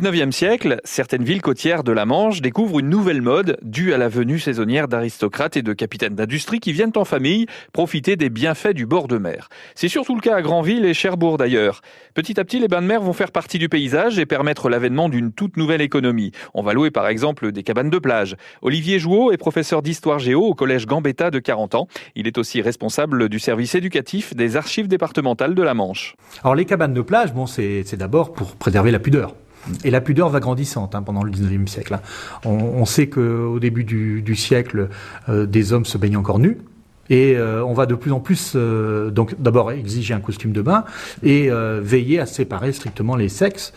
XIXe siècle, certaines villes côtières de la Manche découvrent une nouvelle mode due à la venue saisonnière d'aristocrates et de capitaines d'industrie qui viennent en famille profiter des bienfaits du bord de mer. C'est surtout le cas à Granville et Cherbourg d'ailleurs. Petit à petit, les bains de mer vont faire partie du paysage et permettre l'avènement d'une toute nouvelle économie. On va louer par exemple des cabanes de plage. Olivier Jouot est professeur d'histoire géo au collège Gambetta de 40 ans. Il est aussi responsable du service éducatif des archives départementales de la Manche. Alors les cabanes de plage, bon, c'est d'abord pour préserver la pudeur. Et la pudeur va grandissante hein, pendant le 19e siècle. Hein. On, sait qu'au début du, siècle, euh, des hommes se baignent encore nus. Et euh, on va de plus en plus, euh, donc d'abord exiger un costume de bain et veiller à séparer strictement les sexes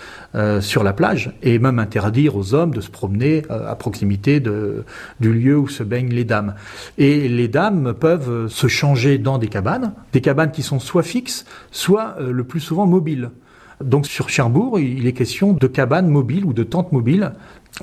sur la plage et même interdire aux hommes de se promener à proximité du lieu où se baignent les dames. Et les dames peuvent se changer dans des cabanes, des cabanes qui sont soit fixes, soit le plus souvent mobiles. Donc sur Cherbourg, il est question de cabanes mobiles ou de tentes mobiles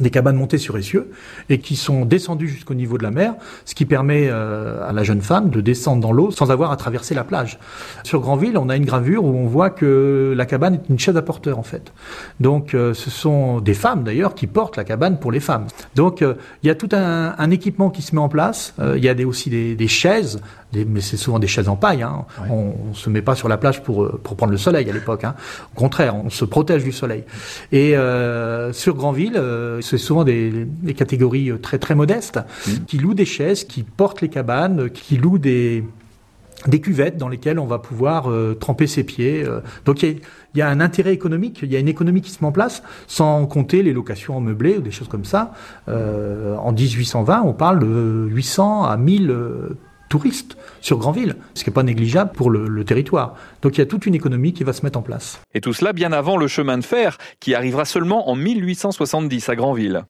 des cabanes montées sur essieu et qui sont descendues jusqu'au niveau de la mer, ce qui permet euh, à la jeune femme de descendre dans l'eau sans avoir à traverser la plage. Sur Granville, on a une gravure où on voit que la cabane est une chaise à porteur en fait. Donc euh, ce sont des femmes d'ailleurs qui portent la cabane pour les femmes. Donc euh, il y a tout un, équipement qui se met en place. il y a aussi des chaises, des, mais c'est souvent des chaises en paille. Hein. On, on se met pas sur la plage pour pour prendre le soleil à l'époque. Hein. Au contraire, on se protège du soleil. Et sur Granville c'est souvent des, catégories euh, très très modestes, mmh. qui louent des chaises, qui portent les cabanes, qui louent des, des cuvettes dans lesquelles on va pouvoir euh, tremper ses pieds. Euh. Donc il y, a un intérêt économique, il y a une économie qui se met en place, sans compter les locations en meublé ou des choses comme ça. en 1820, on parle de 800 à 1000 touristes sur Granville, ce qui n'est pas négligeable pour le, territoire. Donc il y a toute une économie qui va se mettre en place. Et tout cela bien avant le chemin de fer, qui arrivera seulement en 1870 à Granville.